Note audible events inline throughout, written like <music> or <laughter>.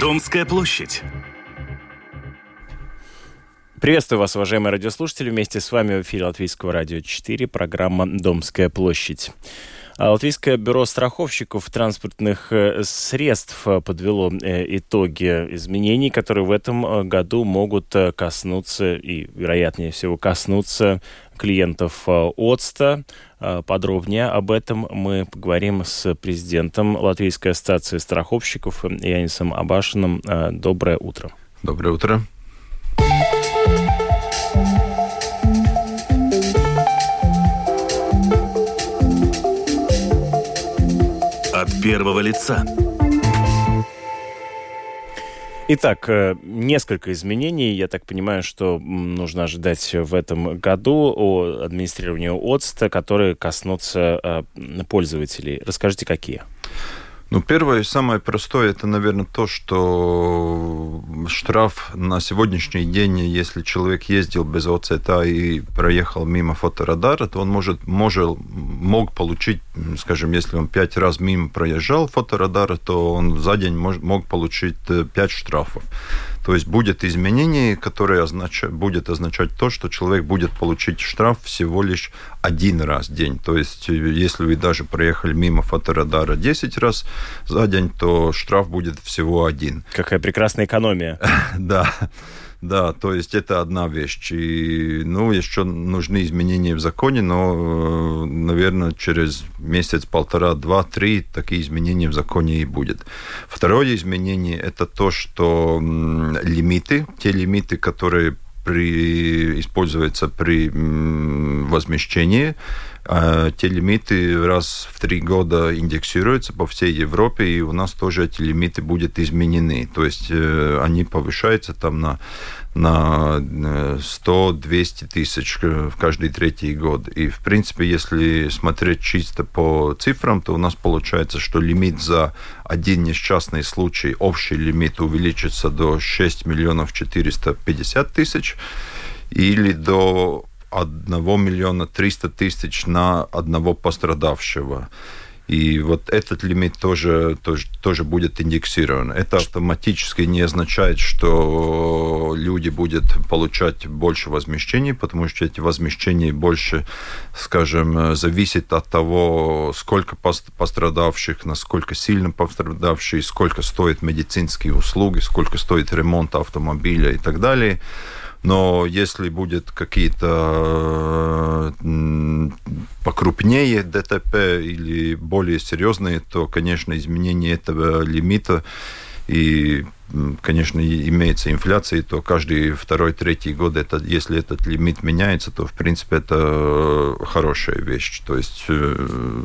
Домская площадь. Приветствую вас, уважаемые радиослушатели. Вместе с вами в эфире Латвийского радио 4, программа «Домская площадь». А Латвийское бюро страховщиков транспортных э, средств э, подвело э, итоги изменений, которые в этом году могут коснуться и, вероятнее всего, коснуться клиентов ОЦТа. Подробнее об этом мы поговорим с президентом Латвийской ассоциации страховщиков Янисом Абашиным. Доброе утро. Доброе утро. От первого лица. Итак, э, несколько изменений. Я так понимаю, что нужно ожидать в этом году о администрировании ОЦТа, которые коснутся э, пользователей. Расскажите, какие? Ну, первое и самое простое, это, наверное, то, что штраф на сегодняшний день, если человек ездил без ОЦТ и проехал мимо фоторадара, то он может, может, мог получить, скажем, если он пять раз мимо проезжал фоторадара, то он за день мог, мог получить э, пять штрафов. То есть будет изменение, которое означ... будет означать то, что человек будет получить штраф всего лишь один раз в день. То есть э, если вы даже проехали мимо фоторадара 10 раз за день, то штраф будет всего один. Какая прекрасная экономия. <laughs> Да. Да, то есть это одна вещь. И, ну, еще нужны изменения в законе, но, э, наверное, через месяц, полтора, два, три такие изменения в законе и будет. Второе изменение – это то, что лимиты, те лимиты, которые при, используются при возмещении, те лимиты раз в три года индексируются по всей Европе, и у нас тоже эти лимиты будут изменены. То есть э, они повышаются там на на 100-200 э, тысяч в каждый третий год. И, в принципе, если смотреть чисто по цифрам, то у нас получается, что лимит за один несчастный случай, общий лимит увеличится до 6 миллионов 450 тысяч или до 1 миллиона 300 тысяч на одного пострадавшего. И вот этот лимит тоже, тоже, тоже будет индексирован. Это автоматически не означает, что люди будут получать больше возмещений, потому что эти возмещения больше, скажем, зависят от того, сколько пострадавших, насколько сильно пострадавшие, сколько стоят медицинские услуги, сколько стоит ремонт автомобиля и так далее. Но если будет какие-то покрупнее ДТП или более серьезные, то, конечно, изменение этого лимита и конечно, имеется инфляция, то каждый второй, третий год, это, если этот лимит меняется, то, в принципе, это хорошая вещь. То есть... Э,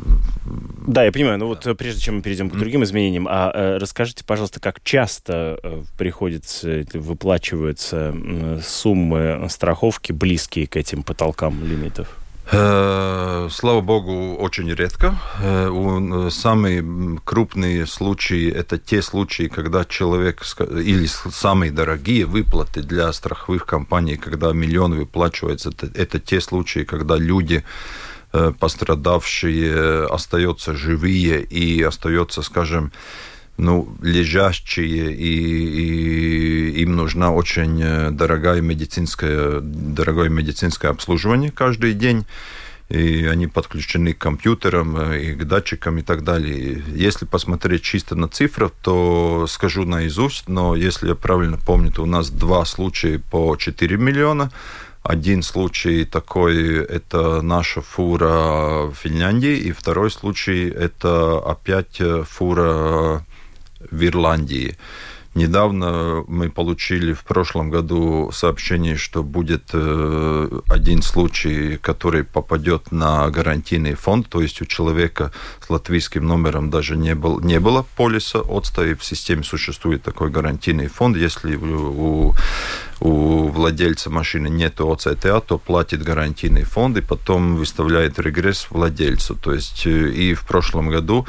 да, я понимаю. Ну вот прежде чем мы перейдем к другим изменениям, а э, расскажите, пожалуйста, как часто э, приходится, выплачиваются суммы страховки близкие к этим потолкам лимитов? Э, слава богу, очень редко. Э, самые крупные случаи – это те случаи, когда человек, или самые дорогие выплаты для страховых компаний, когда миллион выплачивается, это, это те случаи, когда люди э, пострадавшие остаются живые и остаются, скажем, ну, лежащие, и, и им нужна очень э, дорогая медицинская, дорогое медицинское обслуживание каждый день и они подключены к компьютерам э, и к датчикам и так далее. Если посмотреть чисто на цифры, то скажу наизусть, но если я правильно помню, то у нас два случая по 4 миллиона. Один случай такой – это наша фура в Финляндии, и второй случай – это опять э, фура в Ирландии. Недавно мы получили в прошлом году сообщение, что будет э, один случай, который попадет на гарантийный фонд, то есть у человека с латвийским номером даже не, был, не было полиса отста, и в системе существует такой гарантийный фонд. Если у, у владельца машины нет ОЦТА, то платит гарантийный фонд и потом выставляет регресс владельцу. То есть э, и в прошлом году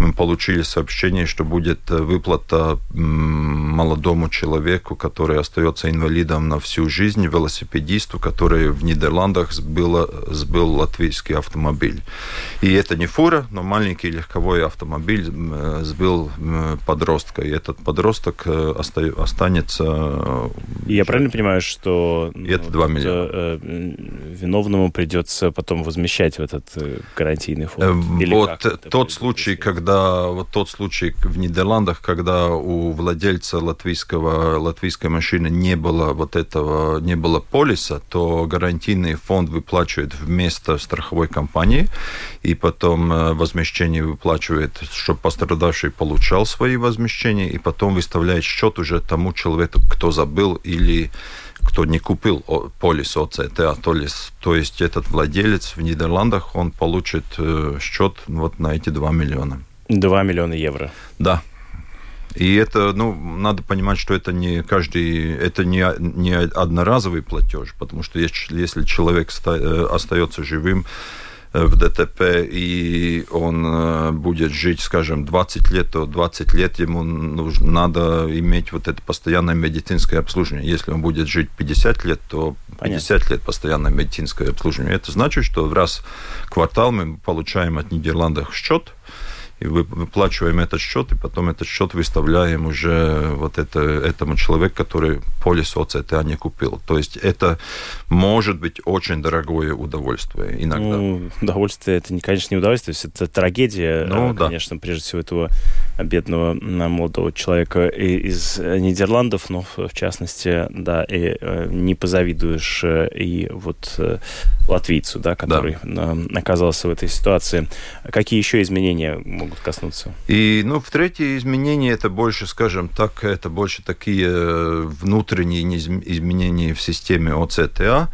мы получили сообщение, что будет э, выплата молодому человеку, который остается инвалидом на всю жизнь, велосипедисту, который в Нидерландах сбил, сбил латвийский автомобиль. И это не фура, но маленький легковой автомобиль сбил подростка. И этот подросток останется... Я правильно понимаю, что... И это 2 миллиона. Виновному придется потом возмещать в этот гарантийный фонд? Или вот тот случай, когда вот тот случай в Нидерландах, когда у владельца латвийского, латвийской машины не было вот этого, не было полиса, то гарантийный фонд выплачивает вместо страховой компании, и потом э, возмещение выплачивает, чтобы пострадавший получал свои возмещения, и потом выставляет счет уже тому человеку, кто забыл или кто не купил полис ОЦТА, то есть, то есть этот владелец в Нидерландах, он получит э, счет вот на эти 2 миллиона. 2 миллиона евро. Да. И это, ну, надо понимать, что это не каждый, это не, не одноразовый платеж, потому что если, если человек э, остается живым, Э, в ДТП, и он э, будет жить, скажем, 20 лет, то 20 лет ему нужно, надо иметь вот это постоянное медицинское обслуживание. Если он будет жить 50 лет, то 50 Понятно. лет постоянное медицинское обслуживание. Это значит, что в раз в квартал мы получаем от Нидерландов счет, и выплачиваем этот счет, и потом этот счет выставляем уже вот это, этому человеку, который полис ОЦТА не купил. То есть это может быть очень дорогое удовольствие иногда. Ну, удовольствие, это, конечно, не удовольствие, это трагедия, ну, конечно, да. прежде всего, этого бедного молодого человека из Нидерландов, но в частности, да, и э, не позавидуешь э, и вот э, латвийцу, да, который да. оказался в этой ситуации. Какие еще изменения могут коснуться? И, ну, в третье изменение это больше, скажем так, это больше такие внутренние изменения в системе ОЦТА,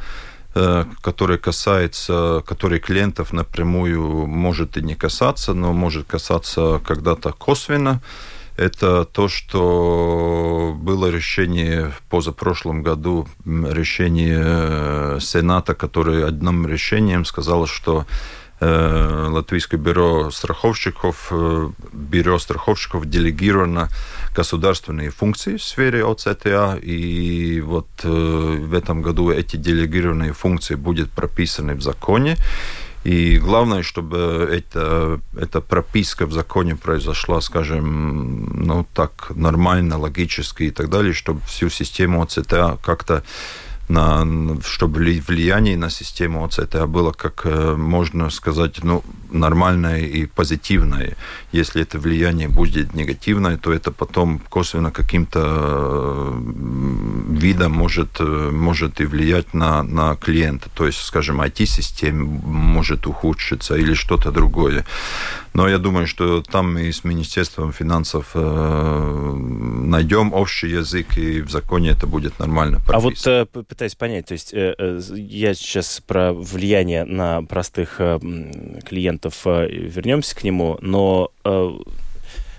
который касается, который клиентов напрямую может и не касаться, но может касаться когда-то косвенно. Это то, что было решение в позапрошлом году, решение э, Сената, которое одним решением сказало, что Э, Латвийское бюро страховщиков, бюро страховщиков делегировано государственные функции в сфере ОЦТА, и вот э, в этом году эти делегированные функции будут прописаны в законе, и главное, чтобы эта, эта прописка в законе произошла, скажем, ну так нормально, логически и так далее, чтобы всю систему ОЦТА как-то на, чтобы влияние на систему ОЦТА было, как э, можно сказать, ну, нормальное и позитивное. Если это влияние будет негативное, то это потом косвенно каким-то видом может, э, может и влиять на, на клиента. То есть, скажем, IT-система может ухудшиться или что-то другое. Но я думаю, что там мы с Министерством финансов э, найдем общий язык, и в законе это будет нормально прописано. А вот э, пытаюсь понять, то есть э, я сейчас про влияние на простых клиентов вернемся к нему, но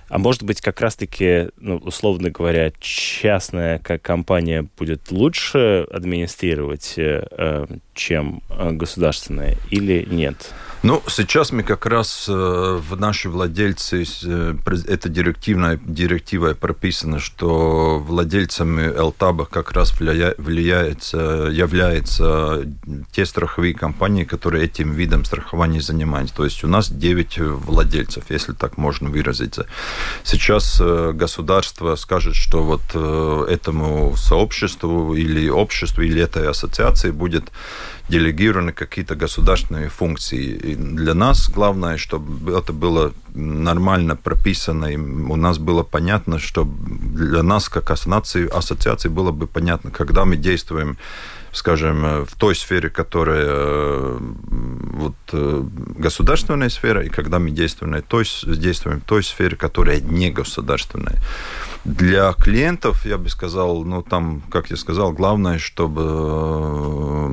а может быть, как раз-таки, ну, условно говоря, частная как компания будет лучше администрировать, э, э чем э, государственная, или нет? Ну, сейчас мы как раз э, в наши владельцы, э, это директивная, директива прописано, что владельцами ЛТАБа как раз влияется, являются те страховые компании, которые этим видом страхования занимаются. То есть у нас 9 владельцев, если так можно выразиться. Сейчас э, государство скажет, что вот этому сообществу или обществу, или этой ассоциации будет делегированы какие-то государственные функции. Для нас главное, чтобы это было нормально прописано, и у нас было понятно, что для нас, как ассоциации, ассоциации, было бы понятно, когда мы действуем скажем, в той сфере, которая э, вот, э, государственная сфера, и когда мы действуем, той, действуем в той сфере, которая не государственная. Для клиентов, я бы сказал, ну там, как я сказал, главное, чтобы э,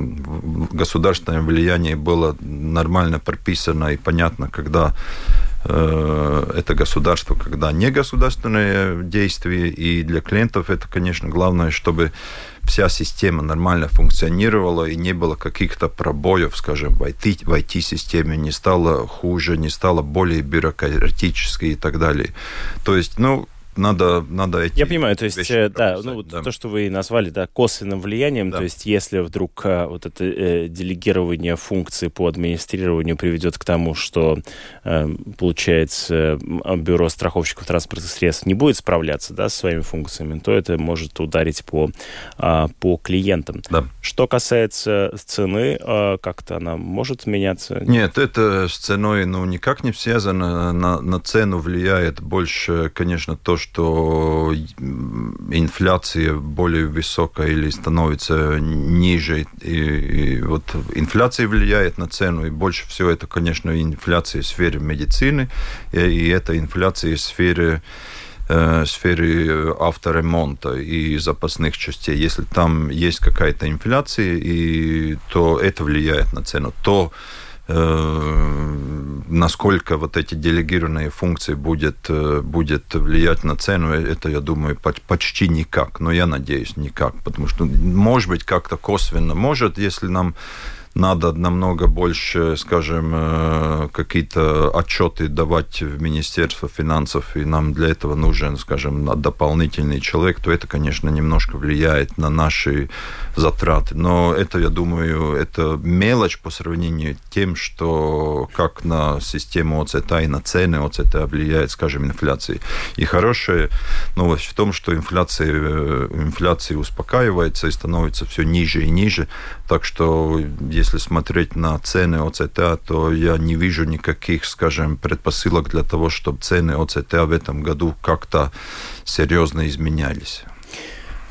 государственное влияние было нормально прописано и понятно, когда э, это государство, когда не государственное действие. И для клиентов это, конечно, главное, чтобы вся система нормально функционировала и не было каких-то пробоев, скажем, в IT, в IT-системе, не стало хуже, не стало более бюрократической и так далее. То есть, ну, надо, надо эти Я понимаю, то есть, э, да, ну, да. то, что вы назвали, да, косвенным влиянием, Да. то есть, если вдруг а, вот это э, делегирование функций по администрированию приведет к тому, что, э, получается, бюро страховщиков транспортных средств не будет справляться, да, со своими функциями, то это может ударить по, а, по клиентам. Да. Что касается цены, а, как-то она может меняться? Нет, это с ценой ну, никак не связано. На, на цену влияет больше, конечно, то, что инфляция более высокая или становится ниже. И, и вот инфляция влияет на цену, и больше всего это, конечно, инфляция в сфере медицины, и, и это инфляция в сфере э, сфере авторемонта и запасных частей. Если там есть какая-то инфляция, и, то это влияет на цену. То э, насколько вот эти делегированные функции будет, э, будет влиять на цену, э, это, я думаю, поч- почти никак. Но я надеюсь, никак. Потому что, может быть, как-то косвенно может, если нам надо намного больше, скажем, э, какие-то отчеты давать в Министерство финансов, и нам для этого нужен, скажем, дополнительный человек, то это, конечно, немножко влияет на наши затраты. Но это, я думаю, это мелочь по сравнению с тем, что как на систему ОЦТ и на цены ОЦТ влияет, скажем, инфляция. И хорошая новость в том, что инфляция, э, инфляция успокаивается и становится все ниже и ниже. Так что, смотреть на цены ОЦТ, то я не вижу никаких, скажем, предпосылок для того, чтобы цены ОЦТ в этом году как-то серьезно изменялись.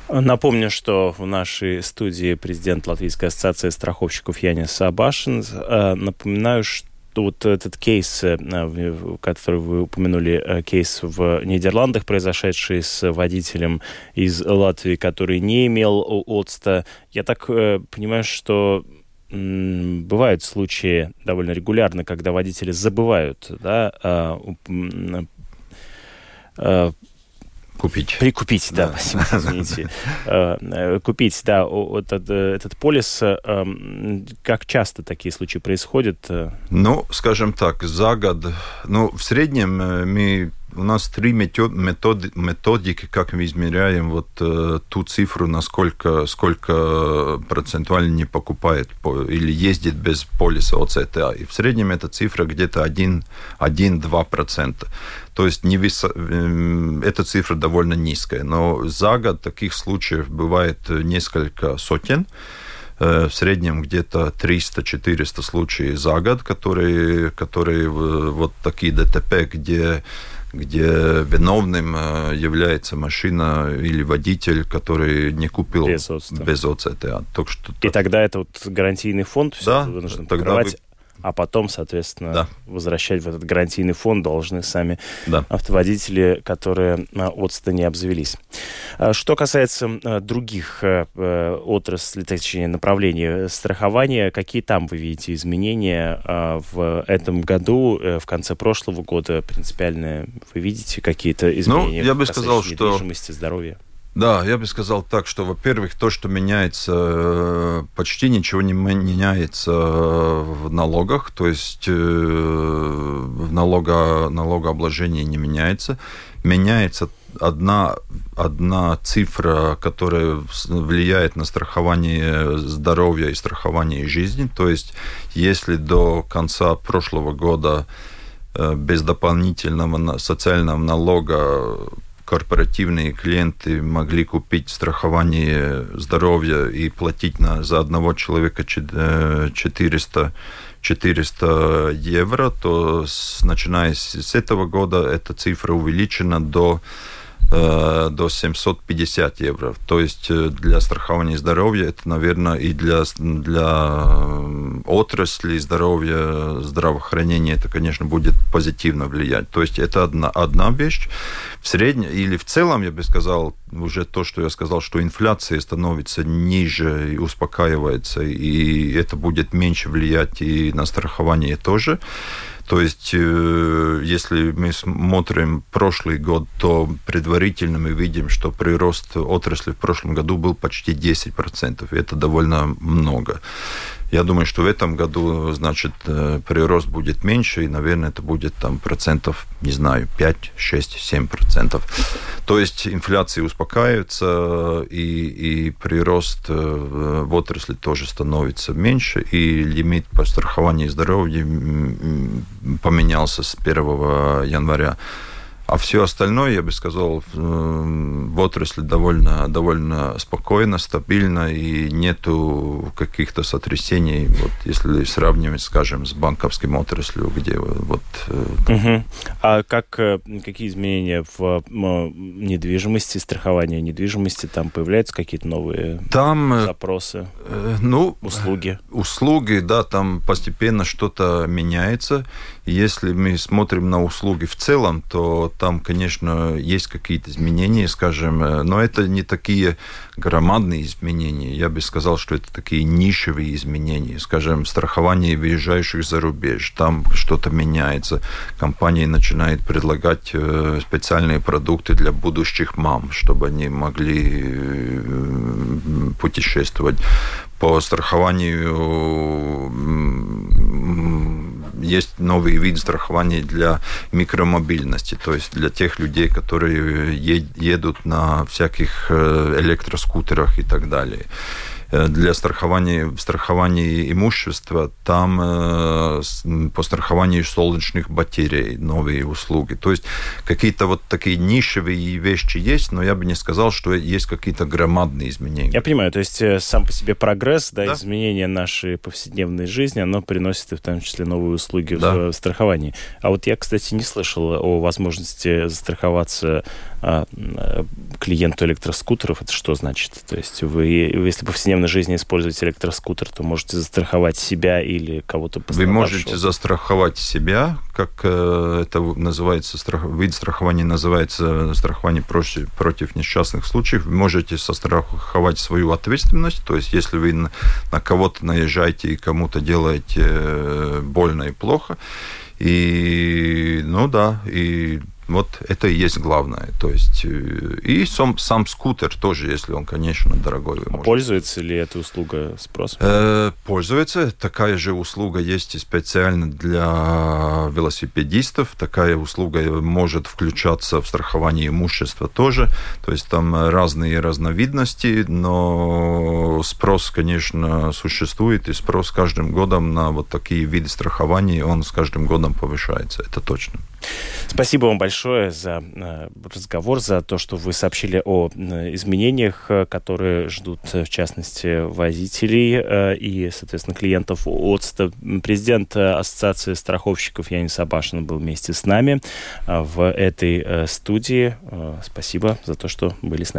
Напомню, что в нашей студии президент Латвийской ассоциации страховщиков Янис Абашин. Э, Напоминаю, что вот этот кейс, э, который вы упомянули, э, кейс в Нидерландах, произошедший с водителем из Латвии, который не имел о- ОЦТа, я так понимаю, что бывают случаи довольно регулярно, когда водители забывают да, а, а, Купить. Прикупить, да, Да. спасибо, <laughs> извините. Э, э, Купить, да, этот, этот полис. э, Как часто такие случаи происходят? э? Ну, скажем так, за год, ну, в среднем мы, у нас три метод, методи- методики, как мы измеряем вот э, ту цифру, насколько сколько процентуально не покупает по- или ездит без полиса ОЦТА. И в среднем эта цифра где-то 1-2%. То есть не висо- эм, эта цифра довольно низкая. Но за год таких случаев бывает э, несколько сотен э, в среднем где-то 300-400 случаев за год, которые, которые вот такие ДТП, где где виновным э, является машина или водитель, который не купил Без ОЦТ. без ОЦТА. Так что И тогда это вот гарантийный фонд все Да, тогда покрывать, вы- а потом, соответственно, Да. возвращать в этот гарантийный фонд должны сами да. автоводители, которые а, ОЦТа не обзавелись. А Что касается а, других э, э, отраслей, точнее, направлений страхования, какие там вы видите изменения в этом году, э, в конце прошлого года принципиальные? Вы видите какие-то изменения? Ну, я бы сказал, что- недвижимости, здоровья? Да, я бы сказал так, что, во-первых, то, что меняется, э, почти ничего не меняется в налогах, то есть э, в налога, налогообложении не меняется. Меняется одна, одна цифра, которая влияет на страхование здоровья и страхование жизни. То есть, если до конца прошлого года э, без дополнительного социального налога корпоративные клиенты могли купить страхование здоровья и платить на, за одного человека чет- э, 400, 400 евро, то с, начиная с, этого года эта цифра увеличена до э, до 750 евро. То есть э, для страхования здоровья это, наверное, и для, для э, отрасли здоровья, здравоохранения это, конечно, будет позитивно влиять. То есть это одна, одна вещь. В среднем или в целом, я бы сказал, уже то, что я сказал, что инфляция становится ниже и успокаивается, и это будет меньше влиять и на страхование тоже. То есть, э, если мы смотрим прошлый год, то предварительно мы видим, что прирост отрасли в прошлом году был почти 10%. И это довольно много. Я думаю, что в этом году, значит, э, прирост будет меньше, и, наверное, это будет там процентов, не знаю, 5, 6, 7 процентов. То есть инфляция успокаивается, и, и прирост э, в отрасли тоже становится меньше, и лимит по страхованию здоровья поменялся с 1 января а все остальное, я бы сказал, в отрасли довольно, довольно спокойно, стабильно, и нету каких-то сотрясений, вот, если сравнивать, скажем, с банковским отраслью, где вот... Угу. А как, э, какие изменения в недвижимости, страховании недвижимости, там появляются какие-то новые там, э, запросы, ну, услуги? Услуги, да, там постепенно что-то меняется. Если мы смотрим на услуги в целом, то там, конечно, есть какие-то изменения, скажем, э, но это не такие громадные изменения. Я бы сказал, что это такие нишевые изменения. Скажем, страхование выезжающих за рубеж. Там что-то меняется. Компания начинает предлагать э, специальные продукты для будущих мам, чтобы они могли э, путешествовать по страхованию есть новый вид страхования для микромобильности, то есть для тех людей, которые едут на всяких э, электроскутерах и так далее. Э, для страхования, страхования имущества, там э, по страхованию солнечных батарей новые услуги. То есть какие-то вот такие нишевые вещи есть, но я бы не сказал, что есть какие-то громадные изменения. Я понимаю, то есть э, сам по себе прогресс, да, да. изменения нашей повседневной жизни, оно приносит и в том числе новые услуги да. в страховании. А вот я, кстати, не слышал о возможности застраховаться а, клиенту электроскутеров. Это что значит? То есть вы, если повседневно повседневной жизни используете электроскутер, то можете застраховать себя или кого-то Вы можете застраховать себя, как э, это называется, страх, вид страхования называется страхование против, против несчастных случаев. Вы можете застраховать свою ответственность, то есть если вы на, на кого-то наезжаете и кому-то делаете э, больно и плохо, и, ну да, и вот это и есть главное. То есть э, и сам, сам скутер тоже, если он, конечно, дорогой. А может... Пользуется ли эта услуга спросом? Э, пользуется. Такая же услуга есть и специально для велосипедистов. Такая услуга может включаться в страхование имущества тоже. То есть там разные разновидности, но спрос, конечно, существует, и спрос каждым годом на вот такие виды страхования, он с каждым годом повышается. Это точно. Спасибо вам большое за э, разговор, за то, что вы сообщили о э, изменениях, э, которые ждут, в частности, водителей и, соответственно, клиентов ОЦТа. Президент Ассоциации страховщиков Янис Абашин был вместе с нами в этой студии. Спасибо за то, что были с нами.